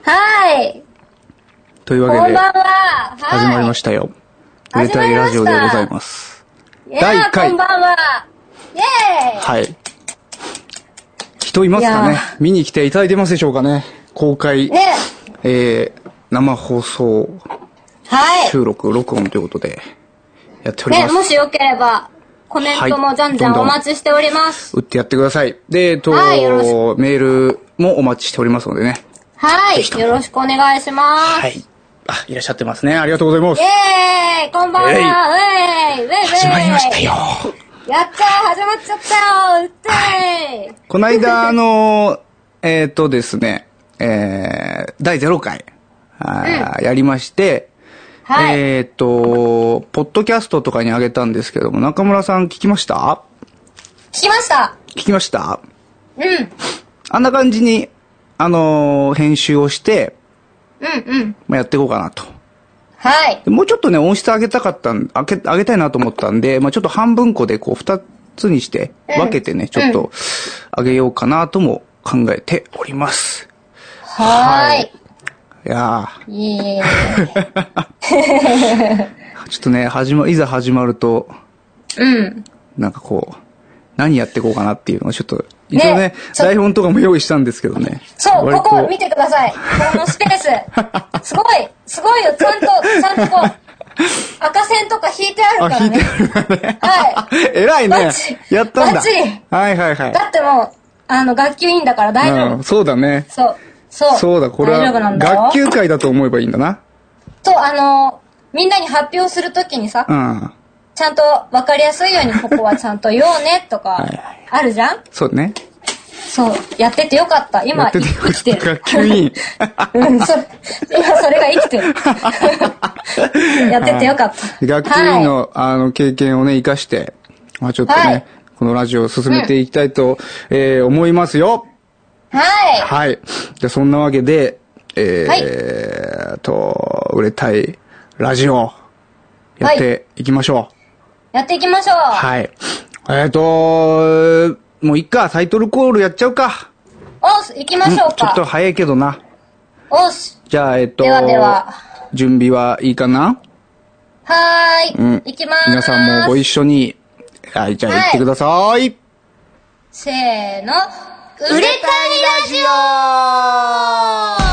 はい。というわけで、こんばんは。はい。始まりましたよ。売れたいラジオでございます。第一回こんばんは。イェーイはい。人いますかね？見に来ていただいてますでしょうかね？公開、ね。えー、生放送はい。収録、録音ということで、やっておりまね、す。もしよければ、コメントもじゃんじゃんお待ちしております。打ってやってください。で、えっと、はいメールもお待ちしておりますのでね。はい。よろしくお願いします。はい。あ、いらっしゃってますね。ありがとうございますイ。ェーイこんばんはえいウェーイウェイウェイ始まりましたよ。やったー始まっちゃったようってーこの間、あの、えっとですね、えー、第0回、あーやりまして、はい。えっと、ポッドキャストとかに上げたんですけども、中村さん聞きました？聞きました聞きました？うん。あんな感じに、あのー編集をして、うんうん。まあ、やっていこうかなと。はい。でもうちょっとね、音質上げたかったん、上げ、上げたいなと思ったんで、まあ、ちょっと半分個でこう、二つにして、うん分けてね、ちょっと、上げようかなとも考えております。はーい。いやイエーイ。ー、ちょっとね、始ま、いざ始まると、うん。なんかこう、何やっていこうかなっていうのをちょっと、一応ね台本とかも用意したんですけどね。そう、割ことこ見てください。このスペース。すごい、すごいよ。ちゃんと、ちゃんとこう、赤線とか引いてあるあ、からね。弾いてあるからね。はい。偉いね。やったんだ。バッチリはいはいはい。だってもう、あの、学級委員だから大丈夫。うん、そうだね。そう。そう。そうだ、これは。学級会だと思えばいいんだな。と、あの、みんなに発表するときにさ、うん。ちゃんと分かりやすいようにここはちゃんと言おうねとかはいはい、あるじゃん？そうね。そう。やっててよかった。や今、っててよか生きてる。った。学級委員。うん、そ、今それが生きてる。やっててよかった。学級委員の、あの、経験をね、活かして、まあちょっとね、はいこのラジオを進めていきたいと、えー思いますよ。はい。はい。はい。じゃあそんなわけで、えーはいえーと、売れたいラジオ、やっていきましょう。やっていきましょう。はい。えっ、と、もういっか、タイトルコールやっちゃうか。おす、行きましょうちょっとか。早いけどな。おす。じゃあ、えっ、と、ではでは準備はいいかな？はーい。うん。行きまーす。皆さんもご一緒に、はい、じゃあはい行ってください。せーの。売れたいラジオ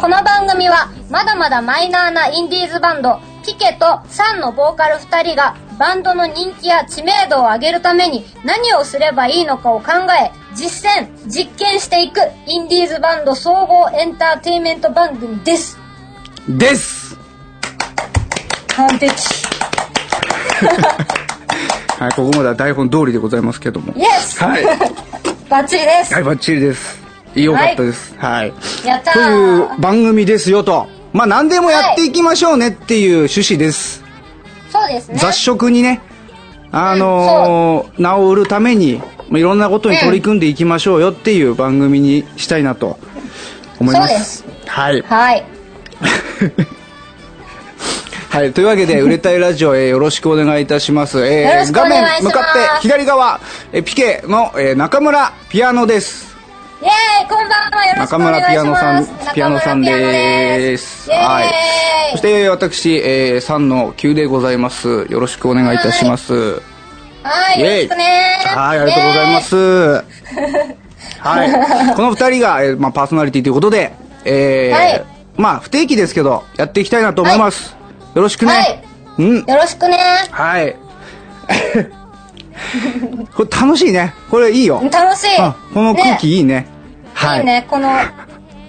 この番組はまだまだマイナーなインディーズバンドピケとサンのボーカル2人がバンドの人気や知名度を上げるために何をすればいいのかを考え実践実験していくインディーズバンド総合エンターテインメント番組ですです完璧 はい、ここまでは台本通りでございますけども。イエスはい。バッチリです、はい、バッチリです。よかったです。はい。やったというー番組ですよと。まあ、何でもやっていきましょうねっていう趣旨です。そうですね雑食にね、あのー治るために、まあいろんなことに取り組んでいきましょうよっていう番組にしたいなと思います。そうはい。はい はい。というわけで、売れたいラジオ、えーよろしくお願いいたします。えよろしくお画面向かって左側、えーピケの、えー中村ピアノです。イエーイこんばんはよろし中くお願いし村ピアノさんます、ピアノさんで。ですはい。そして私、えー、3の9でございます。よろしくお願いいたします。はいよろしくねはい、ありがとうございます。はい。この二人が、えーまあ、パーソナリティということで、えーはいまあ、不定期ですけど、やっていきたいなと思います。よろしくね。はいうん。よろしくねはい。これ楽しいね。これいいよ。楽しいあこの空気いいね。はい。いいねこの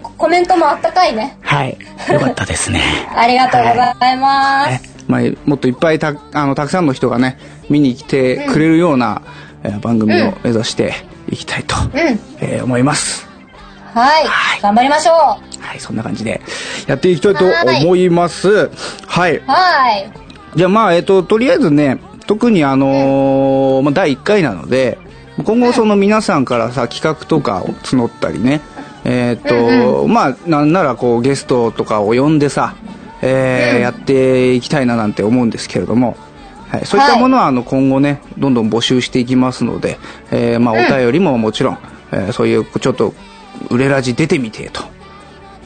ココメントもあったかいね。はい。よかったですね。ありがとうございます、ね。まあ、もっといっぱいたあのたくさんの人がね見に来てくれるような、えー番組を目指していきたいと、うん。えー思います。はい、はい。頑張りましょう。はいそんな感じでやっていきたいと思います。はい。はい。じゃあまあえっ、ととりあえずね特にあのーまあ、第1回なので 今後その皆さんからさ企画とかを募ったりね。えっ、と、まあなんならこうゲストとかを呼んでさ、えーやっていきたいななんて思うんですけれども、はい、そういったものは、あの、今後ね、どんどん募集していきますので、えー、まあ、お便りももちろん、えーそういう、ちょっと、売れラジ出てみて、と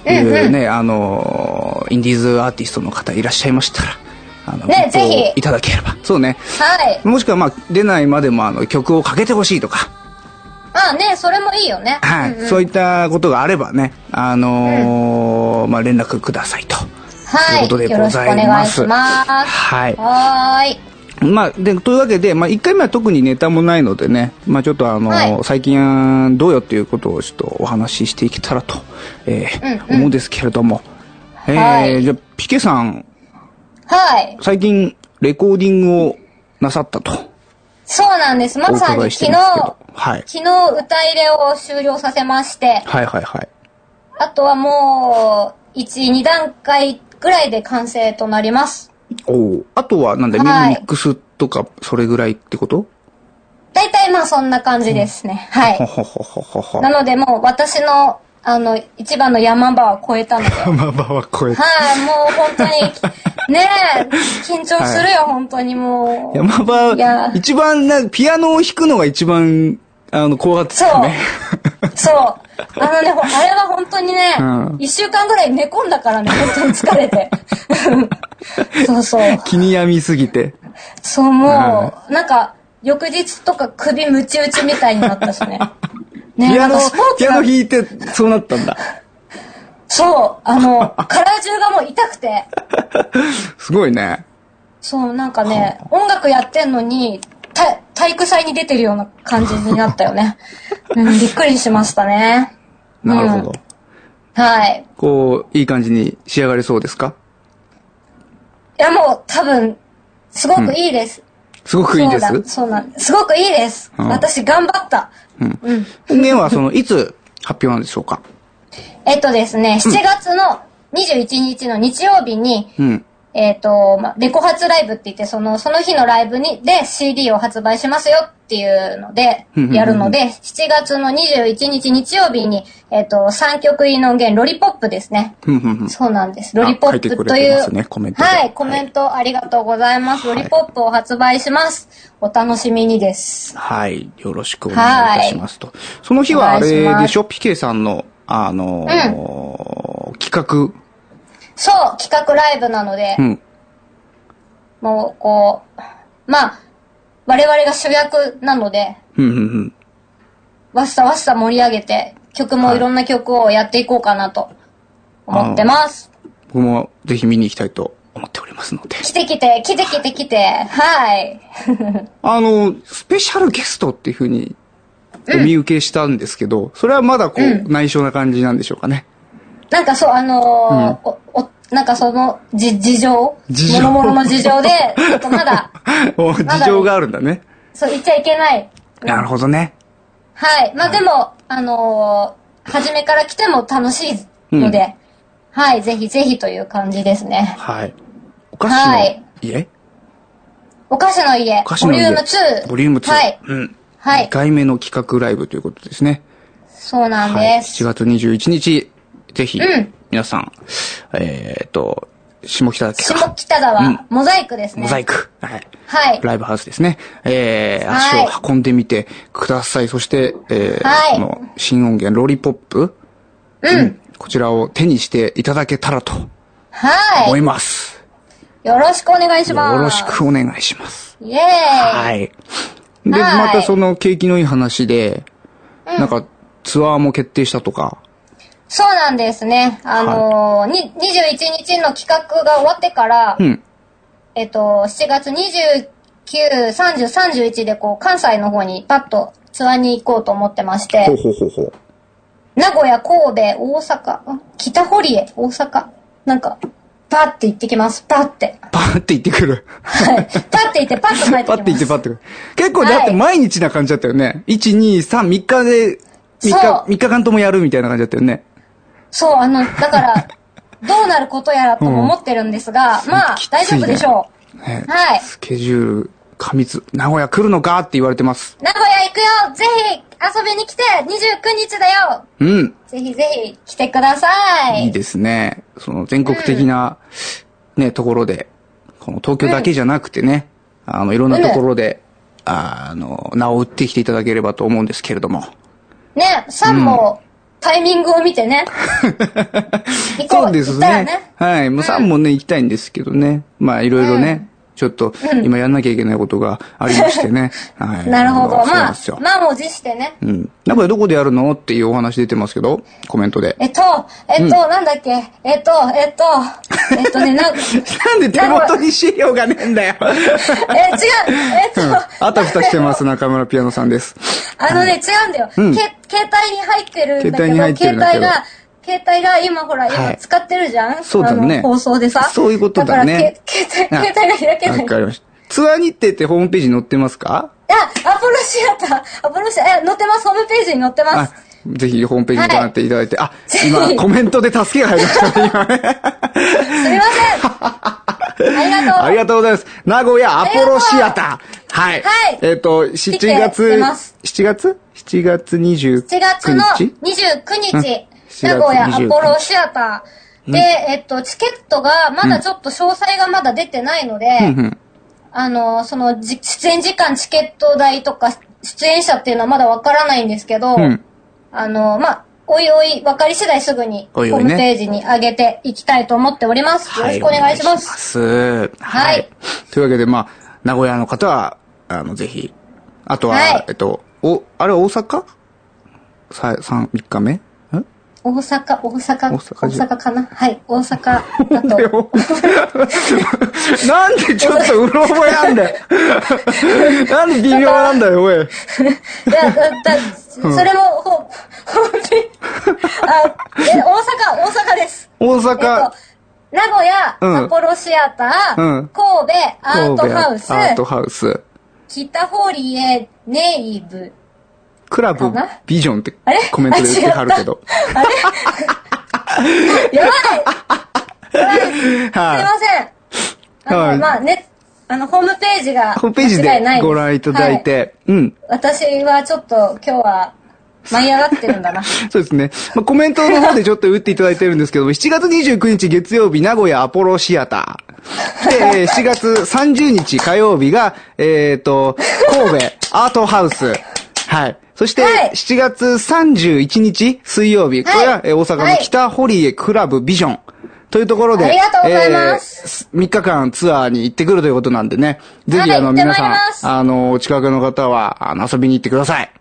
いうね、あのーインディーズアーティストの方いらっしゃいましたら、あの、ごねぜひいただければ。そうね。はい。もしくは、まあ、出ないまでも、あの、曲をかけてほしいとか、あ、ね、それもいいよね。はい、うんうんそういったことがあればね、あのーまあ、連絡くださいと。はい。ということでよろしくお願いします。はい。はーい。まあ、で、というわけで、まあ、1回目は特にネタもないのでね、まあ、ちょっとあの、はい最近どうよっていうことをちょっとお話ししていけたらと、えーうんうん思うんですけれども、えーはいじゃあ、ピケさん、はい。最近、レコーディングをなさったと、そうなんです。まおさに昨日。はい。昨日歌入れを終了させまして、はいはいはい。あとはもう、1、2段階ぐらいで完成となります。おおあとは、なんだ、はいミックスとか、それぐらいってこと？大体まあそんな感じですね。はい。ほほほほほほ。なのでもう私の、あの、一番の山場は超えたので。はい、まあまあは超えた。もう本当に、ねえ、緊張するよ、本当にもう。山場いや、一番な、ピアノを弾くのが一番、あの、怖かったですよね。そう。あのね、ほあれは本当にねうん、一、週間ぐらい寝込んだからね、本当に疲れて。そうそう。気に病みすぎて。そう、もう、なんか、翌日とか首ムチ打ちみたいになったしね。ねピアノなんかスポー、ツピアがノ弾いて、そうなったんだ。そう、あの、体中がもう痛くて。すごいね。そう、なんかね、音楽やってんのに、た体育祭に出てるような感じになったよね。うん、びっくりしましたね。なるほど。うんはい。こう、いい感じに仕上がりそうですか？いや、もう多分、すごくいいです。すごくいいです？そうなんです。すごくいいです。うん私頑張った。うん。うん。音源はその、いつ発表なんでしょうか？えっとですね、7月の21日の日曜日に、うん。えっ、と、まあ、レコ発ライブって言って、その、その日のライブに、で CD を発売しますよっていうのでうんうんう、んやるので、7月の21日日曜日に、えっ、と、3曲入りの音源、ロリポップですね。そうなんです。ロリポップという。ねコメントではい、コメントありがとうございます。はいロリポップを発売します。お楽しみにです。はい。よろしくお願いいたしますと。その日はあれでしょ？ピケさんの、あのー企そう、企画ライブなので、画。うん。もう、こう、まあ、我々が主役なので、うんうんうん。わっさわっさ盛り上げて、曲もいろんな曲をやっていこうかなと思ってます。僕もぜひ見に行きたいと思っておりますので。来て来て、来て来て来て、はい。あの、スペシャルゲストっていう風にお見受けしたんですけど、それはまだこう、うん内緒な感じなんでしょうかね。なんかそう、あのーお、お、なんかその、じ、事情？事情もろもろの事情で、ちょっとまだ、お事情があるんだね。そう言っちゃいけない。なるほどね。はい。まあでも、あのー初めから来ても楽しいので、はい、ぜひぜひという感じですね。はい。お菓子のはい家？お菓子の家、お菓子の家ボリューム2。ボリューム2。はい。うん。はい2回目の企画ライブということですね。そうなんはい。です。7月21日、ぜひうん、皆さん、えーっと、下北沢下北沢、うんモザイクですね。モザイク。はい。はい。ライブハウスですね。えー、はい足を運んでみてください。そして、えーはいこの新音源、ロリポップ、うん。こちらを手にしていただけたらとはい。思います。よろしくお願いします。よろしくお願いします。イエーイ。はい。で、はいまたその景気のいい話で、なんかツアーも決定したとか、そうなんですね。あのーに、21日の企画が終わってから、うん。えっと、7月29、30、31でこう、関西の方にパッとツアーに行こうと思ってましてほう、ほうほうほう。名古屋、神戸、大阪、ん北堀江、大阪、なんか、パッて行ってきます。パッて。パーって行ってくる。はい。パッて行って、パッと帰ってきます。パッて行ってパッてくる。結構だってはい毎日な感じだったよね。1、2、3、3日で、3そう日、3日間ともやるみたいな感じだったよね。そう、あの、だから、どうなることやらとも思ってるんですが、まあ大丈夫でしょねう。はい。スケジュール、過密、名古屋来るのかって言われてます。名古屋行くよぜひ遊びに来て !29 日だようん。ぜひぜひ来てください。いいですね。その全国的な、ね、ところで、この東京だけじゃなくてね、あの、いろんなところで、あの、名を打ってきていただければと思うんですけれども。ね、さんも、タイミングを見てね。行こうそうですねね。はい。もうさんもね、行きたいんですけどね。まあ、いろいろね、ちょっと、今やんなきゃいけないことがありましてね。はい。なるほど。まあんですよ、満を持してね。うん。なんかどこでやるのっていうお話出てますけど、コメントで。えっと、えっと、なんだっけ、えっと、えっと、えっとね、なん、え、違う、なんで手元に資料がねえんだよ。えっと、うんあたふたしてます、中村ピアノさんです。あのね、違うんだよ。うんけ携帯に入ってるんだけど、携帯に入ってるんだけど携帯が、携帯が今ほら、はい今使ってるじゃん？そうだね放送でさ。そういうことだねから、け携帯、携帯が開けない。わかりました。ツアー日程ってホームページに載ってますか？あ、アポロシアター、アポロシア、え、載ってます、ホームページに載ってまあす。、ぜひホームページにご覧っていただいて、あ、ぜひ今コメントで助けが入りましたね、今ね。すみません。ありがとう。ありがとうございます。名古屋アポロシアター。はい。はいえっ、と、7来月てます、7月 ?7 月29日？7月の29うん日、7名古屋ア29ポロシアター。で、えっと、チケットが、まだちょっと詳細がまだ出てないので、あの、その、じ出演時間、チケット代とか、出演者っていうのはまだわからないんですけど、うんあの、まあ、おいおい、分かり次第すぐに、ホームページに上げていきたいと思っております。よろしくお願いします。す。ははいというわけで、まあ、名古屋の方は、あの、ぜひ。あとは、はいえっと、お、あれ大阪？さ、三、三日目？ん大阪、大阪、大大阪かな？はい、大阪だと。なんでちょっとうろ覚えなんだよ。なんで微妙なんだよ、おい。いや、だ、だ、それも、ほ、ほんとに、あ、え、大阪、大阪です。大えっと阪、、名古屋、うん。アポロシアター、うん。神戸、アートハウス、アートハウス、北堀江、ネイブ、クラブビジョンってあれ？コメントで言ってはるけど。やばいすいまはせん。あの、はいまあね、あの、ホームページがい。ホームページでご覧いただいて、うん。はい私はちょっと今日は舞い上がってるんだな。そうですね。まあ、コメントの方でちょっと打っていただいてるんですけども、7月29日月曜日、名古屋アポロシアター。で、えー7月30日火曜日が、えっ、と、神戸アートハウス。はい。そして、はい。7月31日水曜日、これは、えー大阪の北堀江クラブビジョン。というところで、ありがとうございます。えー3日間ツアーに行ってくるということなんでね。ぜひ、はいあの、行ってま皆さんあの、お近くの方は、あの、遊びに行ってください。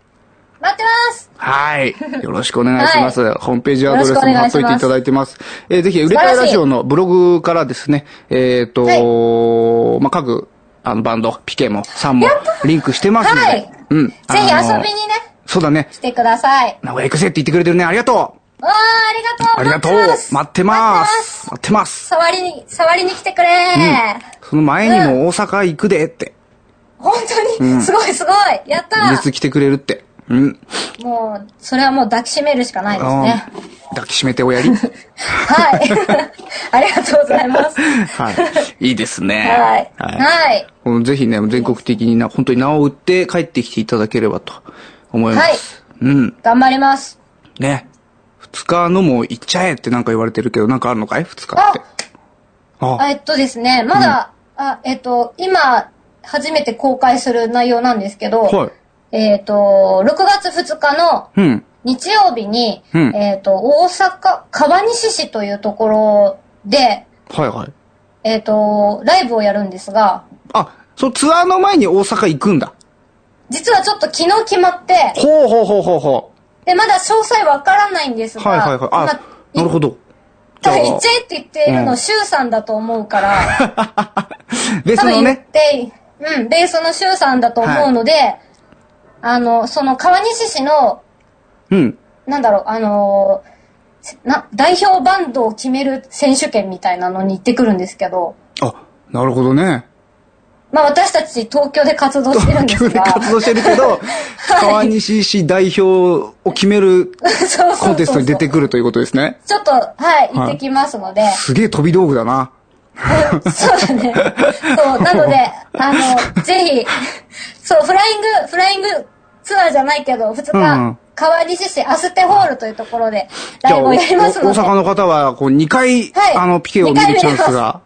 待ってます。はい。よろしくお願いします。ホームページアドレスも貼っといていただいてます。えーぜひ、売れたいラジオのブログからですね、えっ、と、まあ、各、あの、バンド、ピケも、さんも、リンクしてますので、はい。うん。ぜひ遊びにね、そうだね。来てください。名古屋行くぜって言ってくれてるね。ありがとわあ、ありがとううありがとう待ってます待ってます待ってます触りに、触りに来てくれその前にも大阪行くでって、本当に、すごいすごいやった実来てくれるって。うん。もう、それはもう抱きしめるしかないですね。うん抱きしめておやり。はい。ありがとうございます。はい。いいですね。はい。はい。はい。ぜひね、全国的にな、本当に名を売って帰ってきていただければと思います。うん。頑張ります。ね。二日のも行っちゃえってなんか言われてるけど、なんかあるのかい？二日って。ああえっとですね、まだ、あ、えっと、今、初めて公開する内容なんですけど、はい。えっと、6月2日のうん。日曜日に、うんえっと、大阪、川西市というところで、はいはい。えっと、ライブをやるんですが、あ、そう、ツアーの前に大阪行くんだ。実はちょっと昨日決まって、ほうほうほうほうほで、まだ詳細わからないんですう。が、はいはいはい。あ、なるほど。ど。多分行っちゃえって言っているうんの、シュウさんだと思うから、ベースのね。て、うん、ベースのシュウさんだと思うので、あの、その川西市の、うん。なんだろう、あのーな、代表バンドを決める選手権みたいなのに行ってくるんですけど、あ、なるほどね。まあ私たち東京で活動してるんです東京でが、活動してるけど、川西市代表を決めるコンテストに出てくるということですね。ちょっと、はい、行ってきますので、すげえ飛び道具だな。そうだね。そう、なので、あの、ぜひ、そう、フライング、フライングツアーじゃないけど、2日、川西市アステホールというところで、ライブをやりますので、お大阪の方は、こう、2回、はい。あの、ピケを見るチャンスが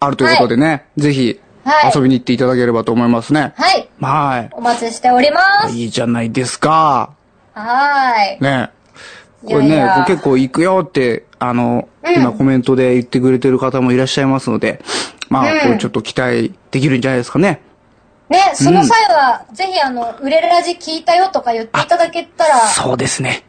あるということでね、ぜひ、はい遊びに行っていただければと思いますね。はい。はお待ちしておりまい。す。いいじゃないですか。はーい。ね。これね、いやいや結構行くよって、あの、うん今コメントで言ってくれてる方もいらっしゃいますので、まあ、うんこれちょっと期待できるんじゃないですかね。ね、その際は、ぜひあの、売れラジ聞いたよとか言っていただけたら、そうですね。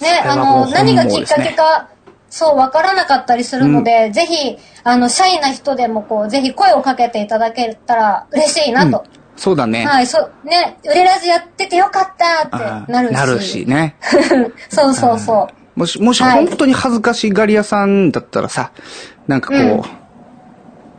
ね、あの、何がきっかけか、そう、わからなかったりするので、ぜひ、あの、シャイな人でもこう、ぜひ声をかけていただけたら嬉しいなと。そうだね。はい、そう、ね、売れラジやっててよかったあってなるし。なるしね。そうそうそう。もし、もしはい本当に恥ずかしがり屋さんだったらさ、なんかこう、うん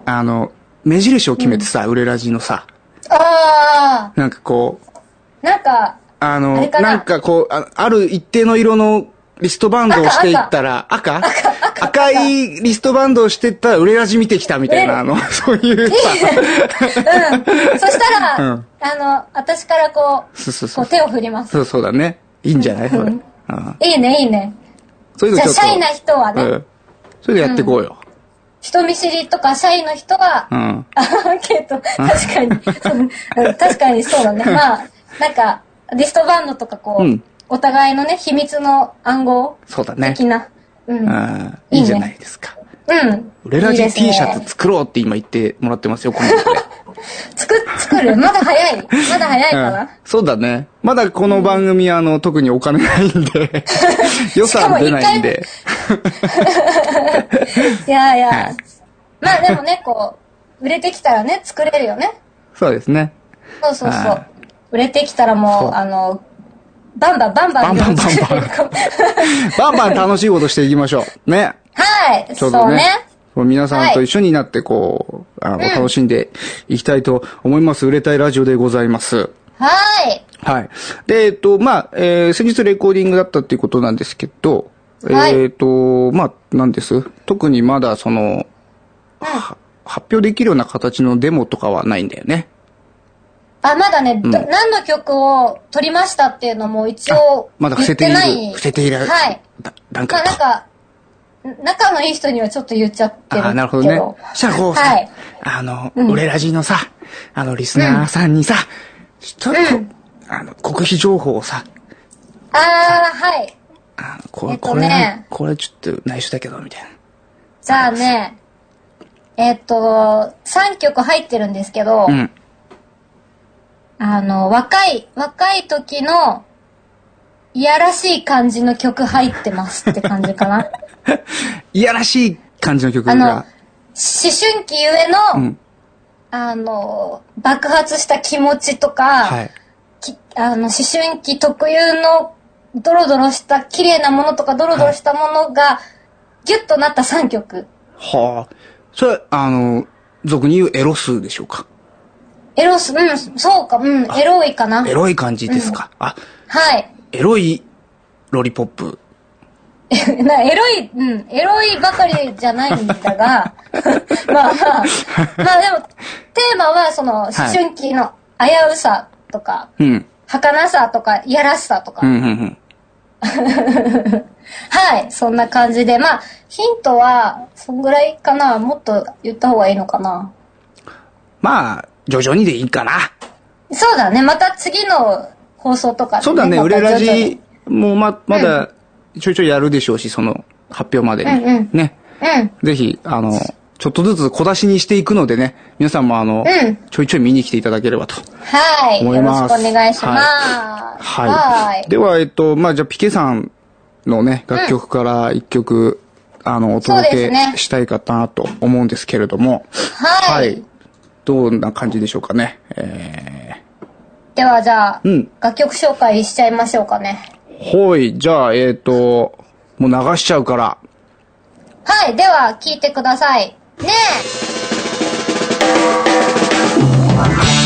あの、目印を決めてさ、売れラジのさ、あなんかこう、ー、なんか、あの、あなんかこうあ、ある一定の色のリストバンドをしていったら、赤赤？いリストバンドをしていったら、売れラジ見てきたみたいな、あの、そういうさ、うん。そしたら、うんあの、私からこう、そうそうそう。手を振ります。そうそうだね。いいんじゃない？いいね、いいね。そういう。じゃあ、シャイな人はね、うん。それでやっていこうよ。人見知りとかシャイの人は、うん。アンケート、確かに、うん確かにそうだね。まあ、なんか、リストバンドとかこう、うんお互いのね、秘密の暗号そうだね。的な。うん。いいじゃないですか。うん。売れラジいいです T ねシャツ作ろうって今言ってもらってますよ、コメントで。作、作る？まだ早いまだ早いかうんな、そうだね。まだこの番組、あの、特にお金ないんで、予算出ないんで。いやいや、はいまあでもね、こう、売れてきたらね、作れるよね。そうですね。そうそうそうは。売れてきたらもう、あの、バンバンバンバン。バンバンバンバンバンバン楽しいことしていきましょう。ね。はい、ちょうどね皆さんと一緒になって、こう、あの、楽しんでいきたいと思います。売れたいラジオでございます。はい。はい。で、えっと、まあ、えー先日レコーディングだったっていうことなんですけど、はいえっと、まあ、なんです？特にまだその、は発表できるような形のデモとかはないんだよね。あ、まだね、ど何の曲を撮りましたっていうのも一応まだ伏せていない。伏せているはい。だ段まあ階と。なんか、仲のいい人にはちょっと言っちゃってるけど。ああ、なるほどね。そしたらこうさ、はい。あの、うん売れラジのさ、あの、リスナーさんにさ、ちょっと、うんあの、国費情報をさ、ああ、はい。あのこれ、えっとこれね、これちょっと内緒だけど、みたいな。じゃあね、えっと、3曲入ってるんですけど、うん。あの、若い、若い時の、いやらしい感じの曲入ってますって感じかな。いやらしい感じの曲あの、が思、春期ゆえの、うん。あの、爆発した気持ちとか、はい。きあの、思春期特有のドロドロした綺麗なものとかドロドロしたものが、ギュッとなった3曲。はあ。それ、あの、俗に言うエロスでしょうか。エロス、うん、そうか、うん、エロいかな。エロい感じですか。あ、はい。エロいロリポップ。なエロい、うん、エロいばかりじゃないんだが、まあまあ、まあでも、テーマはその、思春期の危うさとか、うん。儚さとか、いやらしさとか、うん、うん、うん。はい、そんな感じで、まあ、ヒントは、そんぐらいかな、もっと言った方がいいのかな。まあ、徐々にでいいかな。そうだね、また次の放送とかで、そうだね、売れラジもま、まだ、ちょいちょいやるでしょうし、その、発表までに。うんうんね。うん。ぜひ、あの、ちょっとずつ小出しにしていくのでね、皆さんもあの、うんちょいちょい見に来ていただければと。はい。よろ思いますしくお願いします。はい。はい。では、えっと、まあ、じゃあ、ピケさんのね、楽曲から一曲、あの、お届けしたいかなと思うんですけれども、はい。どんな感じでしょうかね。えではじゃあ、うん楽曲紹介しちゃいましょうかね。ー、ほい、じゃあ、えっ、と、もう流しちゃうから、はい。では、聴いてください。ね息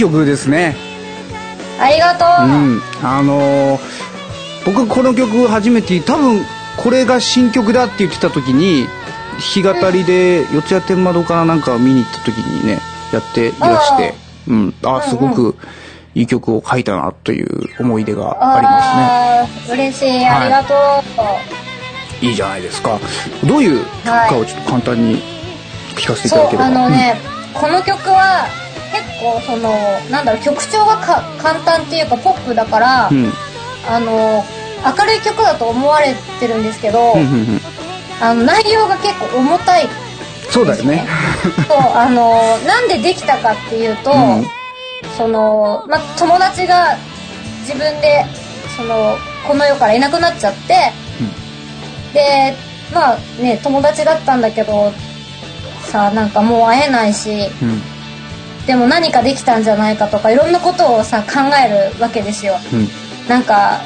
曲ですね。ありがとう。うん。あのー僕この曲初めて、多分これが新曲だって言ってた時に、弾き語りで四谷天窓かななんか見に行った時にね、やっていらして、うん。あ、すごくいい曲を書いたなという思い出がありますね。嬉しい。ありがとう。いいじゃないですか。どういう曲かをちょっと簡単に聞かせていただければ。あのね、この曲は結構そのなんだろう曲調がか簡単っていうかポップだから、うん。うん。あの明るい曲だと思われてるんですけど、うんうんうんあの内容が結構重たいそうだよね。そうあのなんでできたかっていうと、うんそのま友達が自分でそのこの世からいなくなっちゃって、でまあね友達だったんだけどさなんかもう会えないしうん。でも何かできたんじゃないかとかいろんなことをさ考えるわけですよ。うん。なんか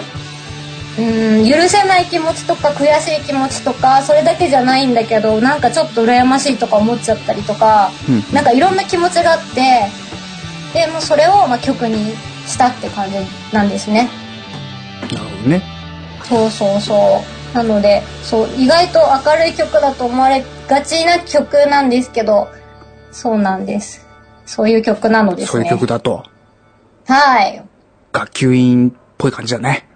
うーん許せない気持ちとか悔しい気持ちとかそれだけじゃないんだけどなんかちょっと羨ましいとか思っちゃったりとか、うん。なんかいろんな気持ちがあってでもうそれをまあ曲にしたって感じなんですね。なるほどね。そうそうそう。なのでそう意外と明るい曲だと思われがちな曲なんですけどそうなんですそういう曲なのですね。そういう曲だと、はい。学級委員っぽい感じだね。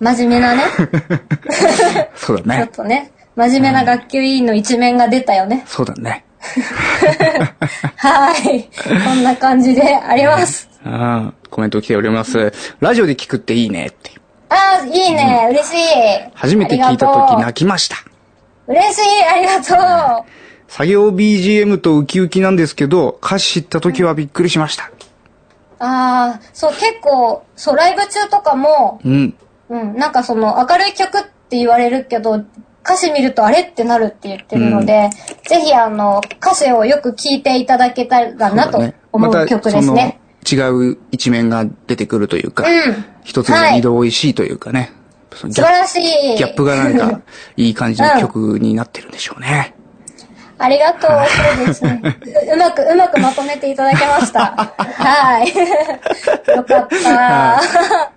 真面目なね。ちょっそうだね。とね。真面目な学級委員の一面が出たよね。そうだね。はい。こんな感じであります。ああ、コメント来ております。ラジオで聞くっていいねって。あーいいね、嬉しい。初めて聞いた時泣きました。嬉しい。ありがとう作業 BGM とウキウキなんですけど、歌詞知った時はびっくりしました。ああそう結構そうライブ中とかもうん。うん、なんかその明るい曲って言われるけど、歌詞見るとあれってなるって言ってるので、ぜひあの、歌詞をよく聴いていただけたらなと思う曲ですね。違う一面が出てくるというか、うん一つが二度美味しいというかね。そのギャ素晴らしい。ギャップがなんか、いい感じの曲になってるんでしょうね。ありがとう。そうですね。ううまく、うまくまとめていただけました。はい。よかった。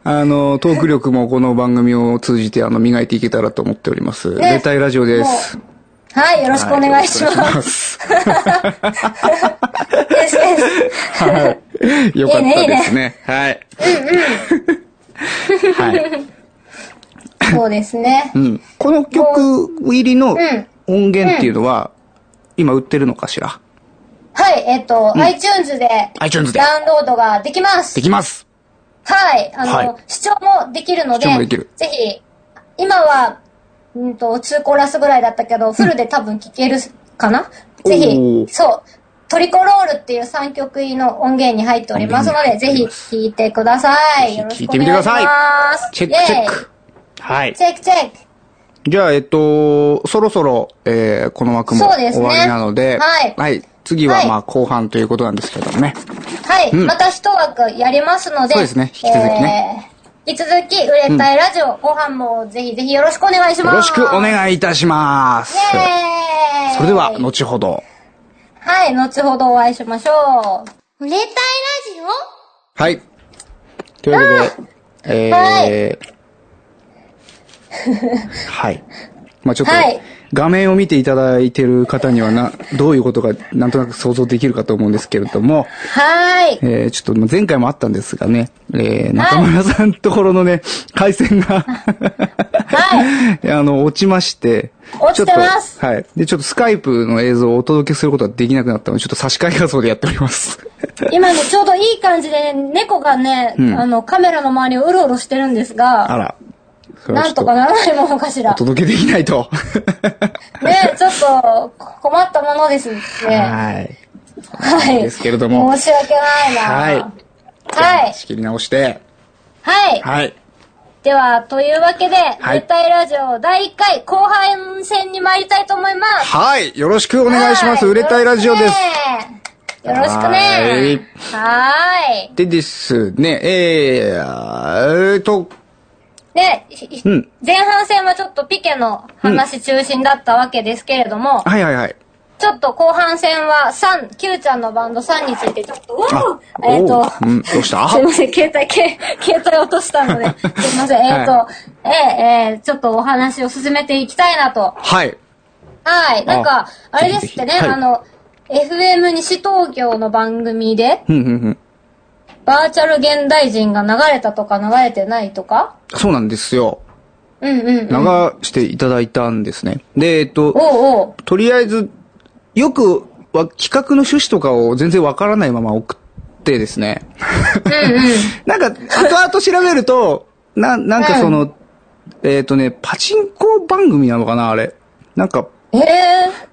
あの、トーク力もこの番組を通じて、あの、磨いていけたらと思っております。ねレタイラジオです。はい、よろしくお願いしはます。よろしくお願いします。です。はい。よかったですね。はい。はい。そうですねう。ん。この曲入りのん音源っていうのは、今売ってるのかしら？はい、えっ、と、iTunes で iTunes で。ダウンロードができます。で。きます。はい、あの、はい。視聴もできるので、視聴もできる。ぜひ、今は、うんと、2コーラスぐらいだったけど、フルで多分聴けるかな、ぜおひー、そう、トリコロールっていう3曲入りの音源に入っておりますので、ぜひ聴いてください。よろしくお願いします。チェックチェック。はい。チェックチェック。じゃあ、えっと、そろそろ、えー、この枠もそうですね。終わりなので、はい。次は、はい。まあ、後半ということなんですけどもね。はい、うん。また一枠やりますので、そうですね。引き続きね。えー引き続き、売れたいラジオ、後半もぜひぜひよろしくお願いします。よろしくお願いいたします。イエーイ。それでは、後ほど。はい、後ほどお会いしましょう。売れたいラジオ？はい。というわけで、えー、はい。まあちょっとはい、画面を見ていただいてる方にはな、どういうことがなんとなく想像できるかと思うんですけれども、はーい。えー、ちょっと前回もあったんですがね、えー、中村さんところのね、回線が、はい。あの、落ちまして、落ちてますはい。で、ちょっとスカイプの映像をお届けすることができなくなったので、ちょっと差し替え画像でやっております。今ね、ちょうどいい感じで、猫がね、うんあの、カメラの周りをうろうろしてるんですが、あら。なんとかならないものかしら。お届けできないと。ね、ちょっと困ったものですね。はい。はい。ですけれども申し訳ないな。はい。はい。仕切り直して、はい。はい。では、というわけで、はい絶対ラジオ第1回後半戦に参りたいと思います。はい。よろしくお願いします。は売れたいラジオです。よろしくね。はーい。でですね、えー、えーと、で、ひうん前半戦はちょっとピケの話中心だったわけですけれども、はいはいはい。ちょっと後半戦は3、Q ちゃんのバンド3についてちょっと、おあーえっ、ーうん、どうした？すいません、携帯、け携帯落としたので、すいません、えっ、と、はええーちょっとお話を進めていきたいなと。はい。はい。なんか、あれですってね、あの、FM 西東京の番組で、ふんふんふん。バーチャル現代人が流れたとか流れてないとか？そうなんですよ。うんうん、うん。流していただいたんですね。で、えっと、おうおう。とりあえず、よくは企画の趣旨とかを全然わからないまま送ってですね。なんか、後々調べると、な、なんかその、えっ、とね、パチンコ番組なのかな、あれ。なんか、ええ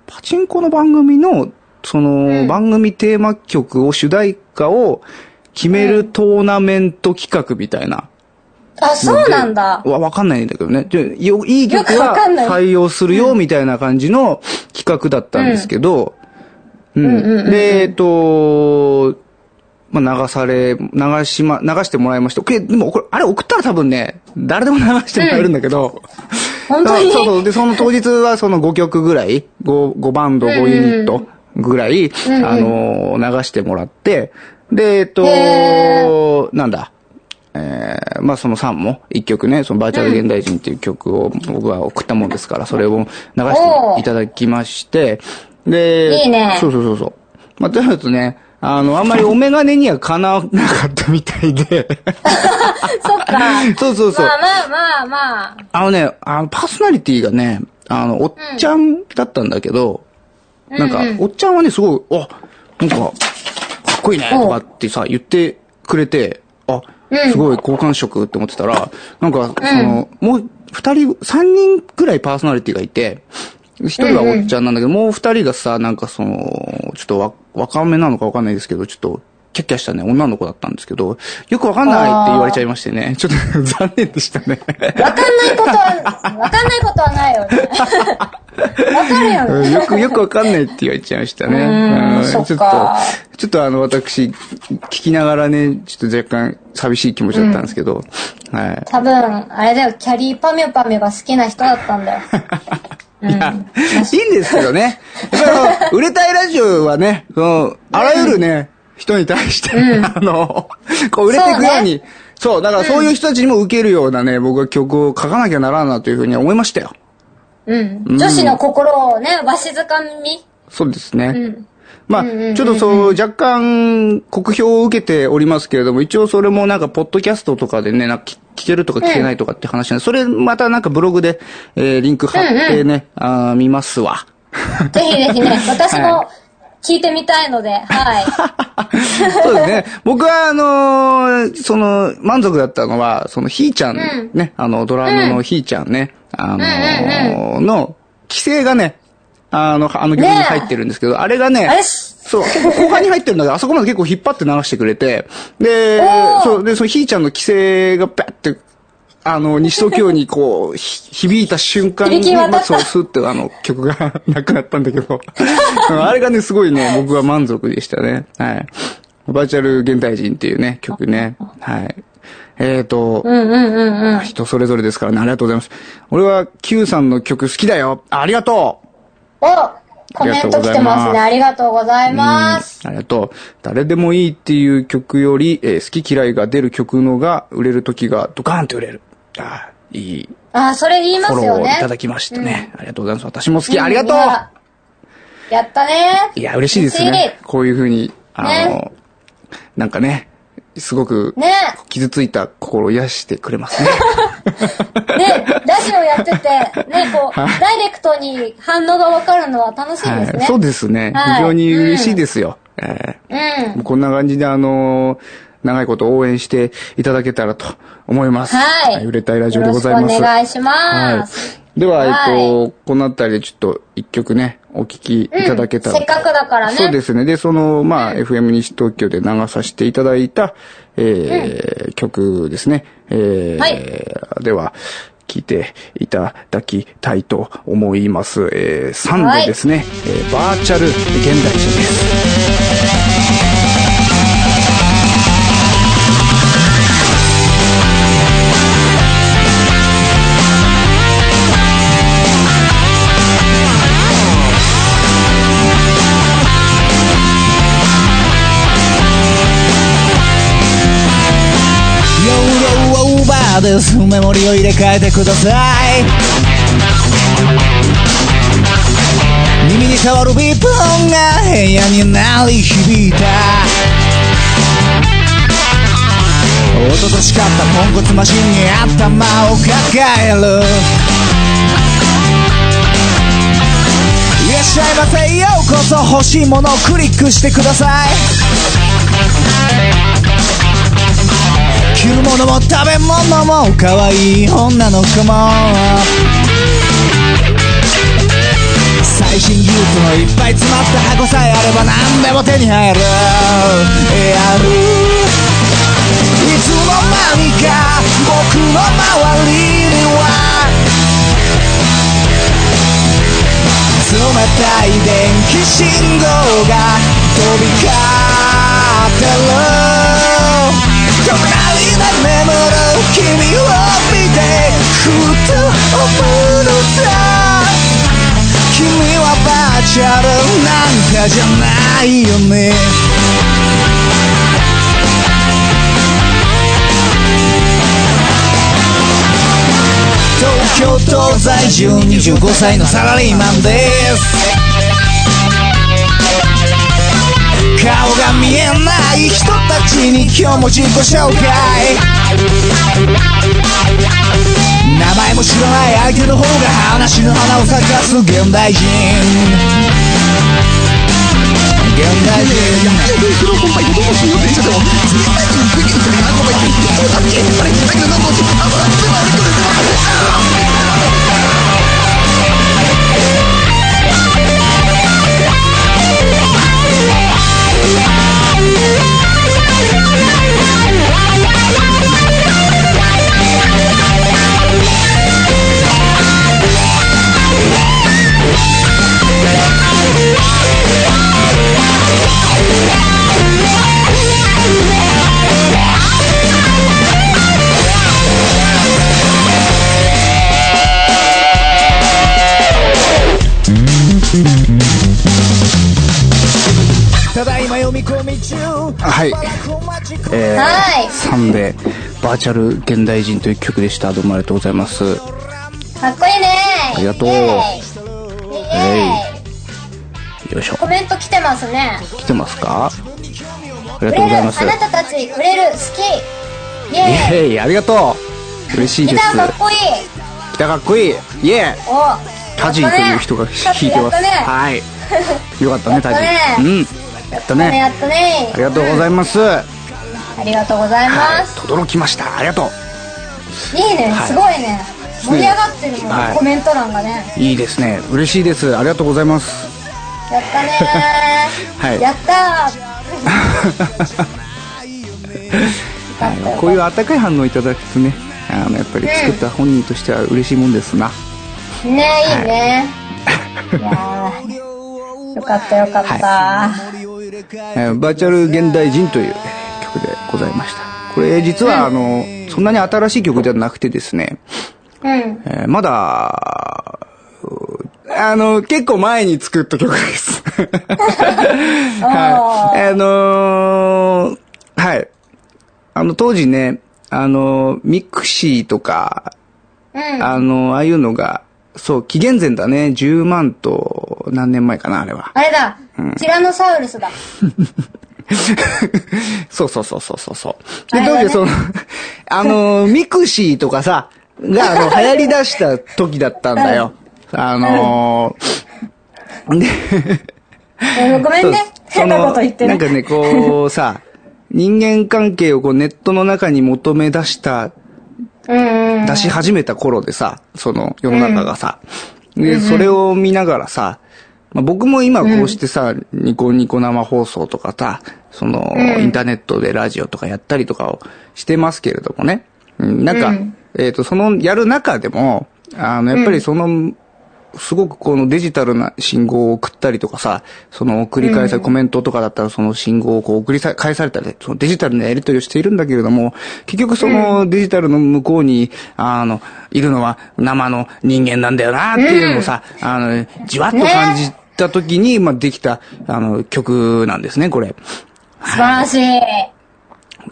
パチンコの番組の、その、番組テーマ曲を、主題歌を決めるトーナメント企画みたいな。あ、そうなんだ。わ、わかんないんだけどね。でよいい曲は採用するよ、みたいな感じの企画だったんですけど、うん。で、えっと、まあ、流され、流しま、流してもらいました。けでも、これ、あれ送ったら多分ね、誰でも流してもらえるんだけど、本当に？そうそう。で、その当日はその5曲ぐらい、5、5バンド、5ユニットぐらい、あのー、流してもらって、で、えっへと、なんだ、えー、まあその3も、1曲ね、そのバーチャル現代人っていう曲を僕は送ったもんですから、それを流していただきまして、で、いいねそうそうそうそう。まあ、とりあえずね、あの、あんまりお眼鏡にはかなわなかったみたいで。そっか。そうそうそう。まあまあまあまあ。あのね、あの、パーソナリティがね、あの、おっちゃんだったんだけど、なんか、おっちゃんはね、すごい、あ、なんか、こいいね、とかってさ、言ってくれて、あ、すごい好感触って思ってたら、なんか、その、もう、二人、三人くらいパーソナリティがいて、一人はおっちゃんなんだけど、もう二人がさ、なんかその、ちょっとわ、若めなのかわかんないですけど、ちょっと、キャッキャしたね、女の子だったんですけど、よくわかんないって言われちゃいましてね、ちょっと残念でしたね。わかんないことは、わかんないことはないよね。わかるよね。うんよく、よくわかんないって言われちゃいましたね。ちょっと、ちょっとあの、私、聞きながらね、ちょっと若干寂しい気持ちだったんですけど、はい。多分、あれだよ、キャリーパミュパミュが好きな人だったんだよ。いや、いいんですけどね。やっぱり売れたいラジオはね、その、あらゆるね、人に対して、あの、こう売れていくように、そう,、だからそういう人たちにも受けるようなね、僕は曲を書かなきゃならんなというふうに思いましたよ。うん。女子の心をね、わしづかみ。そうですね。んまあ、ちょっとそう、若干、酷評を受けておりますけれども、一応それもなんか、ポッドキャストとかでね、なんか聞聞けるとか聞けないとかって話なんで、それまたなんかブログで、えー、リンク貼ってね、あー見ますわ。ぜひぜひね、私も聞いてみたいので、はい。そうですね。僕は、あのーその、満足だったのは、その、ひーちゃん、ね、あの、ドラムのひーちゃんね、あのーの、規制がね、あの、あの曲に入ってるんですけど、あれがね、そう、結構後半に入ってるんだけど、あそこまで結構引っ張って流してくれて、でそう、で、そのひーちゃんの規制がバッて、あの、西東京にこう、ひ響いた瞬間に、まあそう、スッてあの、曲がなくなったんだけど、あれがね、すごいね、僕は満足でしたね。はい。バーチャル現代人っていうね、曲ね。はい。えーと、うんうんうんうん。人それぞれですからね、ありがとうございます。俺は Q さんの曲好きだよ。あありがとうおコメント来てますね。ありがとうございます。ありがとう。誰でもいいっていう曲より、えー好き嫌いが出る曲のが売れる時がドカーンと売れる。あーいいあ、それ言いまフォローをいすよね。ただきましたね。ありがとうございます。私も好き。ありがとういややったね。いや、嬉しいですね。こういう風に、あの、ねなんかね、すごく、ね傷ついた心を癒してくれますね。ねラジオやってて、ねこう、ダイレクトに反応がわかるのは楽しいですね。はい、そうですね。はい非常に嬉しいですよ。えーうん。こんな感じで、あのー長いこと応援していただけたらと思います。はい。売れたいラジオでございます。お願いします。はい。では、はいえっと、このあたりでちょっと一曲ね、お聴きいただけたら、せっかくだからね。そうですね。で、その、まあ、FM 西東京で流させていただいた、えー曲ですね。えーはいでは、聞いていただきたいと思います。えー、3でですね、えーバーチャル現代人です。ですメモリを入れ替えてください。耳に触るビープ音が部屋に鳴り響いた。一昨年買ったポンコツマシンに頭を抱える。いらっしゃいませ。ようこそ欲しいものをクリックしてください。着るものも食べ物も可愛い女の子も。最新技術のいっぱい詰まった箱さえあれば何でも手に入る。やるいつの間にか僕の周りには冷たい電気信号が飛び交ってる。隣で眠る君を見てふと思うのさ君はバーチャルなんかじゃないよね東京都在住25歳のサラリーマンです。顔が見えない人たちに今日も自己紹介。名前も知らない相手の方が話の花を咲かす現代人。現代人。バーチャル現代人という曲でした。どうもありがとうございます。かっこいいねありがとうイエーイイよいしょ。コメント来てますね来てますか？ありがとうございます。あなたたち売れる好きイエーイイエーイ、ありがとう嬉しいですギタ。ーかっこいいギターかっこいいイエーイおタジーという人が弾いてます。ねはい。よかったね、タジやったねー。うん。やったね。やったねありがとうございます。はありがとうございいます、。轟きました。ありがとい、いね、はい。すごいね。盛り上がってるもん、はい。コメント欄がね。う。いいですね。嬉しいです。ありがとうございます。やったね。はい。やった こういう温かい反応いただくとね、あの、やっぱり作った本人としては嬉しいもんですな。ねいいね、い、やー。よかったよかった、えーバーチャル現代人という曲でございました。これ実はあの、そんなに新しい曲ではなくてですね、うんえーまだ、うあの、結構前に作った曲です。はい。あのーはい。あの、当時ね、あの、ミクシーとか、うんあの、ああいうのが、そう、紀元前だね。10万と何年前かな、あれは。あれだ、ティラノサウルスだ そうそうそうそうそう。そう。で、当時その、あの、ミクシーとかさ、が、あの、流行り出した時だったんだよ。あのー、で、えーごめんね。変なこと言ってね。なんかね、こうさ、人間関係をこうネットの中に求め出した、出し始めた頃でさ、その世の中がさ、で、それを見ながらさ、まあ、僕も今こうしてさ、ニコニコ生放送とかさ、その、インターネットでラジオとかやったりとかをしてますけれどもね。うんなん。か、えっ、と、その、やる中でも、あの、やっぱりその、すごくこのデジタルな信号を送ったりとかさ、その送り返され、コメントとかだったらその信号をこう送りさ返されたり、そのデジタルなやり取りをしているんだけれども、結局そのデジタルの向こうに、あの、いるのは生の人間なんだよなっていうのをさ、あの、じわっと感じた時に、まあ、できた、あの、曲なんですね、これ。素晴らしい。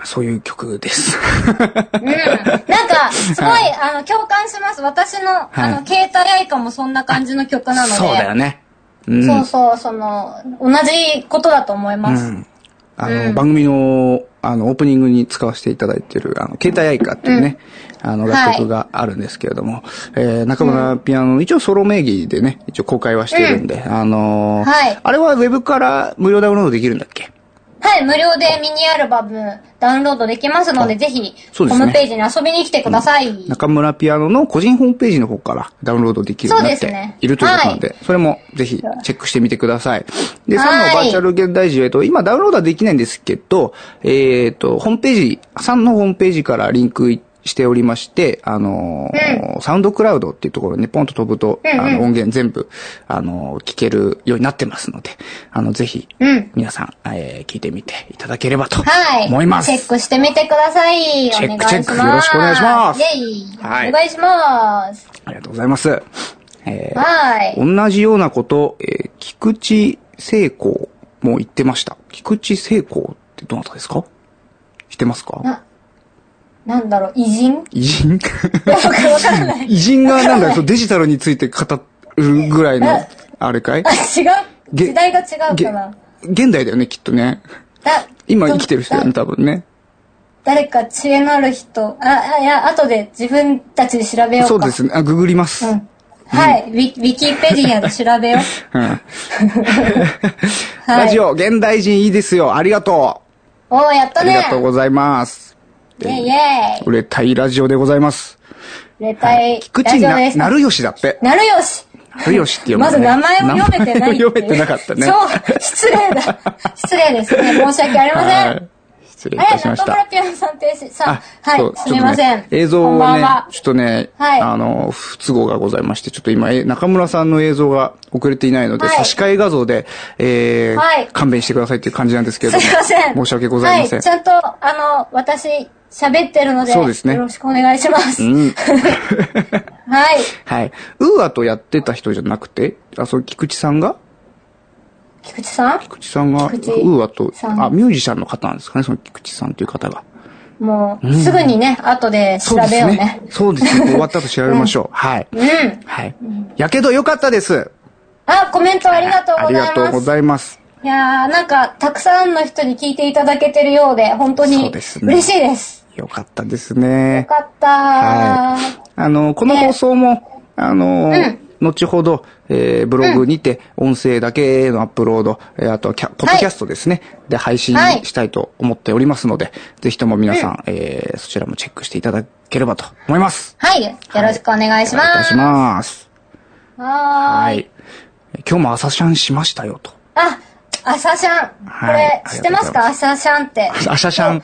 そういう曲です。うん。なんか、すごい、あの、共感します。私の、あの、携帯愛花もそんな感じの曲なので。そうだよね。うん。そうそう、その、同じことだと思います。うんあの、番組の、あの、オープニングに使わせていただいている、あの、携帯愛花っていうね、あの、楽曲があるんですけれども、えー、中村ピアノ、一応ソロ名義でね、一応公開はしてるんで、あのーはい。あれはウェブから無料ダウンロードできるんだっけ？はい、無料でミニアルバムダウンロードできますので、ぜひ、ホームページに遊びに来てください。中村ピアノの個人ホームページの方からダウンロードできるようになっているということなので、それもぜひチェックしてみてください。で、はい。サンのバーチャル現代時、えっと、今ダウンロードはできないんですけど、えっと、ホームページ、サンのホームページからリンクしておりまして、あのーサウンドクラウドっていうところにポンと飛ぶと、あの、音源全部、あのー聞けるようになってますので、あの、ぜひ、うん皆さん、えー聞いてみていただければとはい。思います。チェックしてみてください。チェック。チェックよろしくお願いしますイェイ。はいお願いします。ありがとうございます。えーはい。同じようなこと、えー菊池聖光も言ってました。菊池聖光ってどなたですか？知ってますか？な、なんだろう、偉人？偉人？わからない。偉人がなんだそうデジタルについて語るぐらいの、あれかい？あ、違う？げ時代が違うげかな。現代だよね、きっとね。だ今生きてる人だよね、だ多分ね。誰か知恵のある人。あ、あいや、後で自分たちで調べようか。そうですね。あ、ググります。うん。はい。ウィウィキペディアで調べよう。うん はいラジオ、現代人いいですよ。ありがとおー、やっう。ありたね。がとうございます。イェイイェイ。売れたいラジオでございます。レタイ、菊池な、ラジオです。なるよしだって。なるよし。なるよしって読む、ね。まず名前を読めてない読めてなかったね。超失礼だ。失礼ですね。申し訳ありません。はい。失礼いたしました中村。ピアノさん停止さん。はいそう。すみません。映像こんばをねちょっとね、はいあの、不都合がございまして、ちょっと今、え中村さんの映像が遅れていないので、はい差し替え画像で、えーはい勘弁してくださいっていう感じなんですけれすども。みません。申し訳ございません。はい。ちゃんと、あの、私、喋ってるので、そうですねよろしくお願いします。うん。はい。はい。ウーアとやってた人じゃなくて、あ、そう、菊池さんが？菊池さん？菊池さんが、ウーアと、あ、ミュージシャンの方なんですかね、その菊池さんという方が。もう、すぐにね、後で調べようね。そうですね。終わったと調べましょう。はい。うん。はい。やけどよかったです。あ、コメントありがとうありございます。がとうございます。いやー、なんか、たくさんの人に聞いていただけてるようで、本当そうにですね嬉しいです。よかったですねよ。かったー。はい。あの、この放送も、あの、後ほど、えーブログにて、音声だけのアップロード、えーあとはキャ、ポッドキャストですね。で、配信はいしたいと思っておりますので、ぜひとも皆さん、えーそちらもチェックしていただければと思います。はい。よろしくお願いします。お願いします。は。い。今日も朝シャンしましたよと。あ、朝シャン。こはいれ、知ってますか？あ朝シャンって。朝シャン。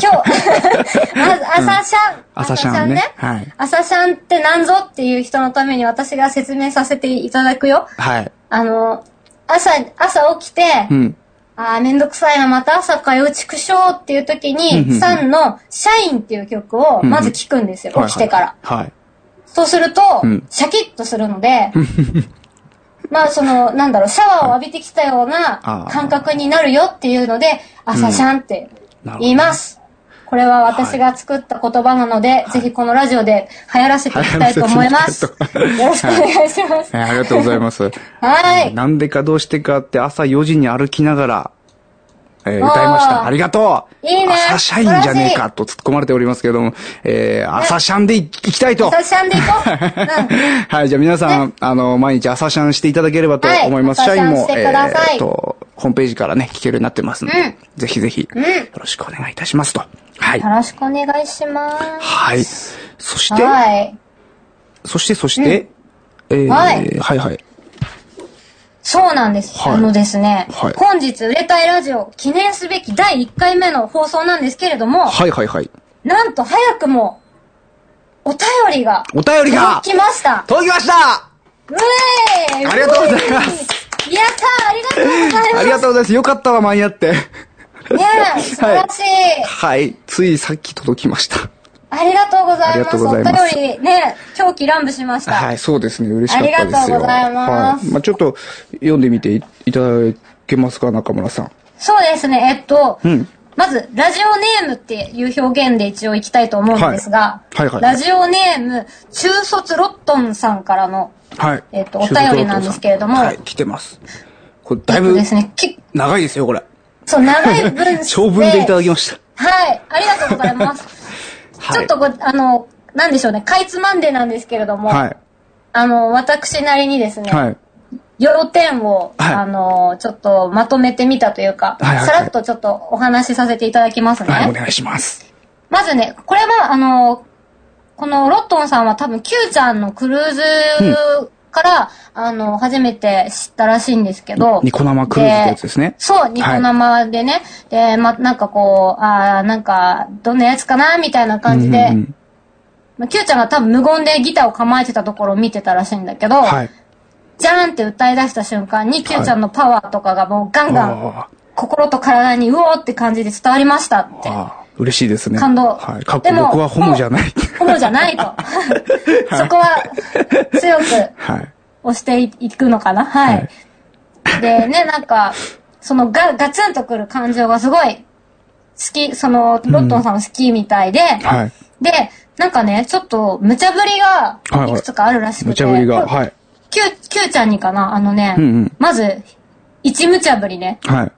今日、あ朝シャン。朝シャンねはい朝シャンって何ぞっていう人のために私が説明させていただくよ。はい。あの、朝、朝起きて、うん。あーめんどくさいな、また朝かよ、畜生っていう時に、サンのシャインっていう曲をまず聴くんですよ、起きてから。はい。はい。そうするとうん、シャキッとするので、まあその、なんだろう、シャワーを浴びてきたような感覚になるよっていうので、朝シャンって言います。これは私が作った言葉なので、ぜひこのラジオで流行らせていきたいと思います。よろしくお願いします。えーありがとうございます。はい。なんでかどうしてかって朝4時に歩きながら、えー歌いました。ありがとういいね朝シャインじゃねえかと突っ込まれておりますけれども、えー、朝シャンでい行きたいと朝シャンでいこう。うんはい、じゃあ皆さん、あの、毎日朝シャンしていただければと思います。シャンしてくださいえーと、ホームページからね、聞けるようになってますので、うんぜひぜひ、よろしくお願いいたしますと。はいよ。ろしくお願いします。はい。そして、はい。そして、そして、えー、はいはい。そうなんです。はいあのですね、はい本日、売れたいラジオ記念すべき第1回目の放送なんですけれども、はいはいはい。なんと早くも、お便りが、お便りが来ました。届きましたうえーありがとうございますやったーありがとうございます。ありがとうございます。よかったわ、間に合って。ねえ、素晴らしい。はい。ついさっき届きました。ありがとうございます。ます便りね、狂気乱舞しました。はい、そうですね。嬉しかったですよ。ありがとうございますはい。まあちょっと読んでみていいただけますか、中村さん。そうですね、えっと、うんまず、ラジオネームっていう表現で一応行きたいと思うんですが、はいはいはいラジオネーム、中卒ロットンさんからの、はい。えっとお便りなんですけれどもはい、来てます。これ、だいえっとぶですね、き長いですよ、これ。そう、長い文章で。長文でいただきました。はい、ありがとうございます。はいちょっとあの、なんでしょうね、かいつまんでなんですけれども、はい。あの、私なりにですね、はい。要点を、はいあの、ちょっとまとめてみたというか、はいはいはいさらっとちょっとお話しさせていただきますね。はい、お願いします。まずね、これは、あの、このロットンさんは多分、Q ちゃんのクルーズから、あの、初めて知ったらしいんですけど。ニコ生クルーズってやつですねそう、ニコ生でね。で、ま、なんかこう、あーなんか、どんなやつかなみたいな感じで、うんうんうんまあ、Q ちゃんが多分無言でギターを構えてたところを見てたらしいんだけど、はい。じゃーんって歌い出した瞬間に、Q ちゃんのパワーとかがもうガンガン、あ心と体にうおーって感じで伝わりましたって。嬉しいですね。感動はい。かっこでも僕はホモじゃない。ホモじゃないと。そこは強くはい。押していくのかな？はい。でね、なんか、そのガガツンとくる感情がすごい好き、そのロットンさんも好きみたいで、はい。で、なんかね、ちょっと無茶ぶりがいくつかあるらしくて、無茶ぶりが、はい。Q, Q ちゃんにかな？あのね、うんうんまず、一無茶ぶりね、はい。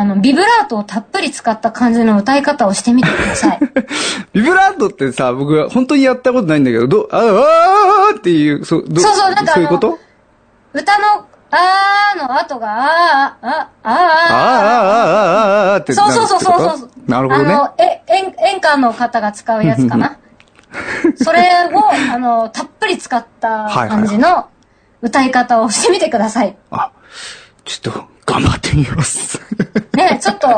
あの、ビブラートをたっぷり使った感じの歌い方をしてみてください。ビブラートってさ、僕は本当にやったことないんだけど、ど、あ、あーっていう、そどそうそうなんかあのそういうこと？歌の、あーの後が、あー、あ、ああーあー、あーあー、あーってそうそうそうそうそう。なるほどね。あの、え、演、演歌の方が使うやつかな。それを、あの、たっぷり使った感じの歌い方をしてみてください。あ、ちょっと、頑張ってみます。ね、ちょっと、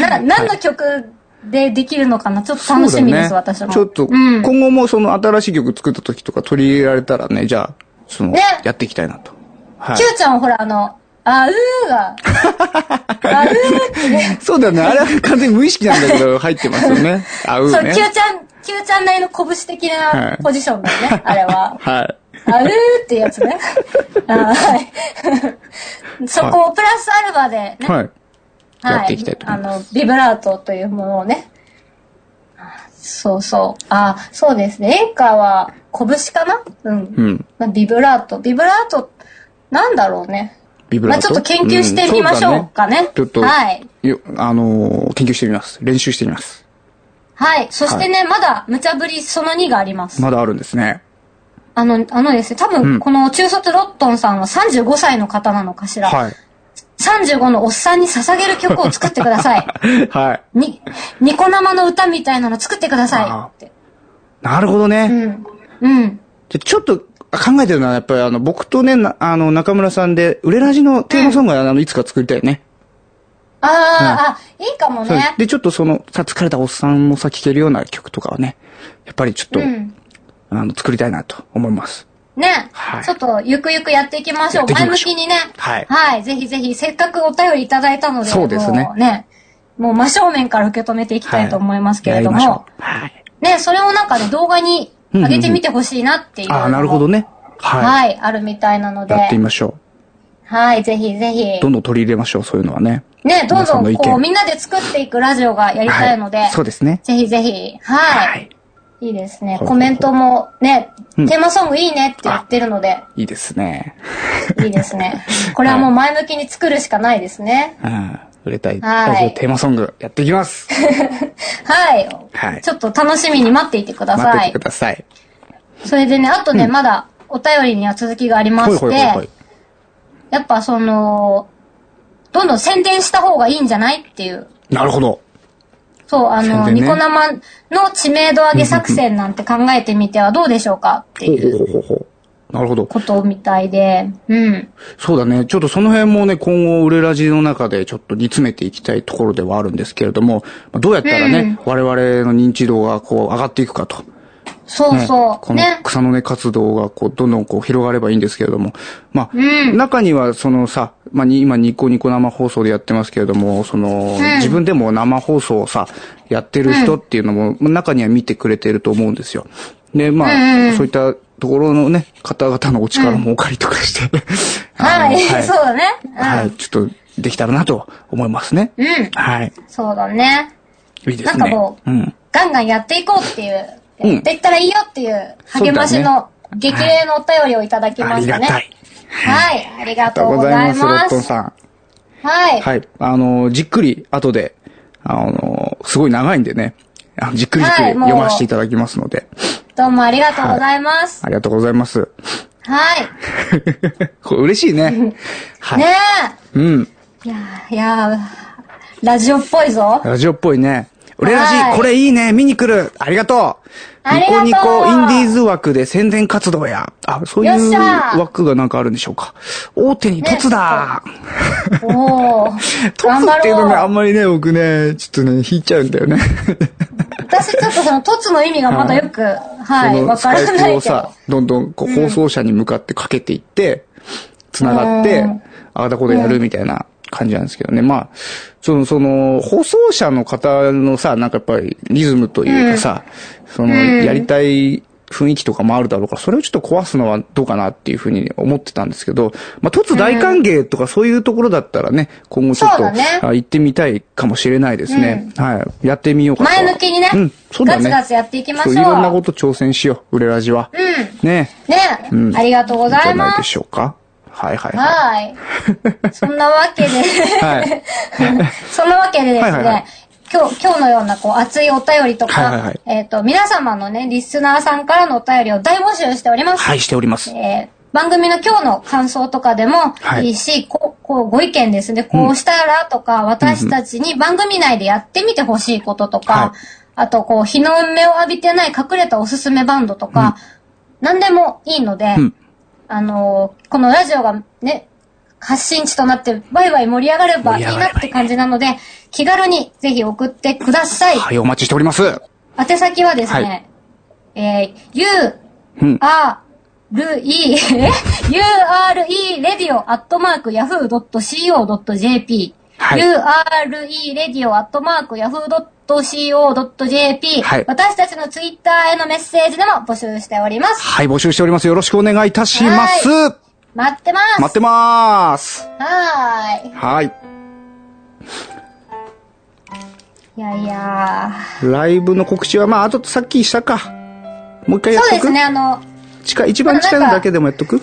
な、何の曲でできるのかな？ちょっと楽しみです、ね私も。ちょっと、うん。今後もその新しい曲作った時とか取り入れられたらね、じゃあ、その、ねやっていきたいなと。はい Q。ちゃんはほら、あの、あうーが、あうーってね、そうだよね。あれは完全に無意識なんだけど、入ってますよね。あ うそう、ね Q。ちゃん、Q ちゃんなりの拳的はないポジションだよね、あれは。はい。あるーってやつね。あ ーはい。そこをプラスアルファでね、はい。やっていきたいと思いますあの、ビブラートというものをね。そうそう。あ、そうですね。演歌は拳かな？うん。うん。まあ、ビブラート。ビブラート、なんだろうね。ビブラート？まあちょっと研究してみましょうかねうだちょっと、はいよあのー研究してみます。練習してみます。はい。そしてね、まだ無茶ぶりその2があります。まだあるんですね。あの、あのですね、多うん分、この中卒ロットンさんは35歳の方なのかしら。はい。35のおっさんに捧げる曲を作ってください。はい。に、ニコ生の歌みたいなの作ってくださいって。なるほどね。うん。うん。じゃちょっと考えてるのは、やっぱりあの、僕とね、なあの、中村さんで、売れラジのテーマソングは、あの、いつか作りたいよね。あー、あ、いいかもね。で、ちょっとその、さ、疲れたおっさんもさ、聴けるような曲とかはね、やっぱりちょっと、うん。あの、作りたいなと思います。ね、はいちょっと、ゆくゆくやっていきましょう。ょう前向きにね。はいはい。ぜひぜひ、せっかくお便りいただいたので、そうですねもうね、もう真正面から受け止めていきたいと思いますけれども、はいはい。ね、それをなんかね、動画に上げてみてほしいなっていうのもああ、なるほどね。ははい、あるみたいなのい。で、やってみましょはい、ぜひぜひう。ど。んどん取り入れましょう、そういうのはね。ね、どんどんこう、みんなで作っていくラジオがやりたいので、はいそうですね。ぜひぜひ、はい。はい。いいですね。ほうほうコメントもね、うんテーマソングいいねって言ってるので、いいですね。いいですね。これはもう前向きに作るしかないですね。うん。売れたい。はいラジオテーマソング、やっていきます。はい。はいちょっと楽しみに待っていてください待っててく。ださい。それでね、あとね、まだお便りには続きがありまほいしてほいほいほい、。やっぱその、どんどん宣伝した方がいいんじゃないっていう。なるほど。そう、あの、ねニコ生の知名度上げ作戦なんて考えてみてはどうでしょうかっていう。なるほど。ことみたいで、うん。そうだね。ちょっとその辺もね、今後、売れラジの中でちょっと煮詰めていきたいところではあるんですけれども、まあどうやったらね、うん我々の認知度がこう上がっていくかとそうそう。このね。草の根活動がこう、どんどんこう広がればいいんですけれども。まあ、うん中にはそのさ、まあ、に今ニコニコ生放送でやってますけれども、その、自分でも生放送をさ、やってる人っていうのも、まあ中には見てくれてると思うんですよ。で、まあ、そういったところのね、方々のお力もお借りとかして、あのはい、そうだね。うん。はい、ちょっとできたらなと思いますね。うん。はい。そうだね。いいですね。なんかこううん。ガンガンやっていこうっていう、うんやっていったらいいよっていう励ましの激励のお便りをいただきあましたね。りがたい。はい、ありがとうございます、ロ。ットンさん。はい。はい。あの、じっくり後で、あの、すごい長いんでね、じっくりじっくり読ませていただきますので、どうもありがとうございます。ありがとうございます。はい。これ嬉しいね。はい。ねうん。え。いやー、いやーラジオっぽいぞ。ラジオっぽいね。俺ラジ、はいこれいいね、見に来る。ありがとう。ニコニコインディーズ枠で宣伝活動や。あ、そういう枠がなんかあるんでしょうか。大手に凸だ。おー。凸っていうのね、あ。んまりね、僕ね、ちょっとね、引いちゃうんだよね。私ちょっとその、凸の意味がまだよく、はい、わからないけプをさど。、どんどんこう放送車に向かってかけていって、繋がってうん、ああだこでやるみたいな感じなんですけどね。まあ、その、その、放送車の方のさ、なんかやっぱりリズムというかさ、その、やりたい雰囲気とかもあるだろうから、それをちょっと壊すのはどうかなっていうふうに思ってたんですけど、まあ、突大歓迎とかそういうところだったらね、今後ちょっと、ねあ行ってみたいかもしれないですね。はい。やってみようかと。前向きにね、うん、そうだね。ガツガツやっていきましょう。そういろんなこと挑戦しよう、売れラジは。うん。ねね、うんありがとうございじゃないでます。しょうか。はいはいははい。そんなわけで、はい そんなわけでですね、はいはいはい今日、今日のようなこう熱いお便りとか、はいはいはいえっ、と、皆様のね、リスナーさんからのお便りを大募集しております。い。はい、しております。えー番組の今日の感想とかでもはいいいし、こう、こう、ご意見ですね。こうしたらとか、私たちに番組内でやってみてほしいこととか、はいあと、こう、日の目を浴びてない隠れたおすすめバンドとか、何でもいいので、うんあのーこのラジオがね、発信地となってワイワイ盛り上がればいいなって感じなので、気軽にぜひ送ってください。はい、お待ちしております。宛先はですね、えー、ゆうん。R E U R E radio アットマーク yahoo.co.jp はい U R E radio アットマーク yahoo.co.jp はい私たちのツイッターへのメッセージでも募集しております。はい、募集しております。よろしくお願いいたします。待ってます。待ってまーす。はーい。はい。いやいやライブの告知は、まあ、あとさっきしたか。もう一回やっとく？そうですね、あの、近い、一番近いのだけでもやっとく？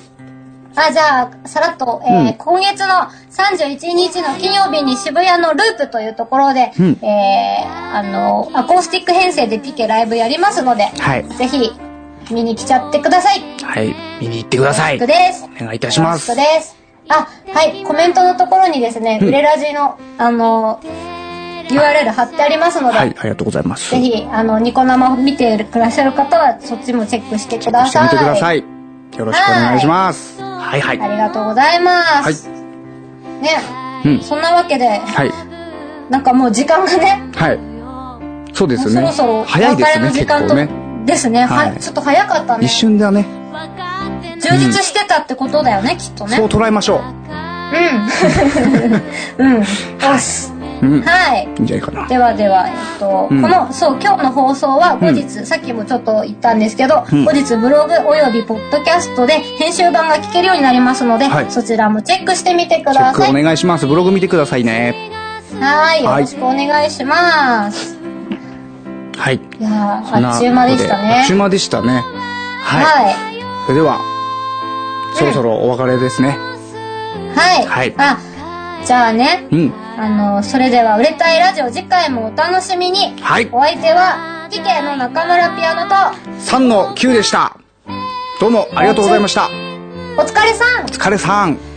あ、じゃあ、さらっと、えーうん今月の31日の金曜日に渋谷のループというところで、うんえー、あの、アコースティック編成でピケライブやりますので、はい。ぜひ、見に来ちゃってください。はい。見に行ってください。お願いいたしますです。あ、はい、コメントのところにですね、うん売れラジの、あの、URL 貼ってありますので、はい、ありがとうございます。ぜひ、あの、ニコ生見てくださる方は、そっちもチェックしてください。してみてください。よろしくお願いします。はいはい。ありがとうございます。ね、うん。そんなわけで、はい。なんかもう時間がね、はい。そうですね。そろそろ早いですね、結構ね。ですね。ははいい。ちょっと早かったね一。瞬だね。充実してたってことだよね、きっとね。そう捉えましょうん。うん。よし。う。うん。はい。いいんじゃないかな。ではでは、えっと、うんこの、そう、今日の放送は後日、さっきもちょっと言ったんですけど、うん後日ブログおよびポッドキャストで編集版が聞けるようになりますので、はいそちらもチェックしてみてくチェックださい。お願いします。ブログ見てくださいね。はい。よはいろしくお願いします。はい。いやあっちゅう間でしたねあっちゅう。間でしたね。はい。はい。それでは、そろそろお別れですね。はい。はいあ、じゃあね、うん。あの、それでは、売れたいラジオ次回もお楽しみに。はい。お相手は、ピケの中村ピアノと、3の9でした。どうもありがとうございました。お疲れさんお疲れさん。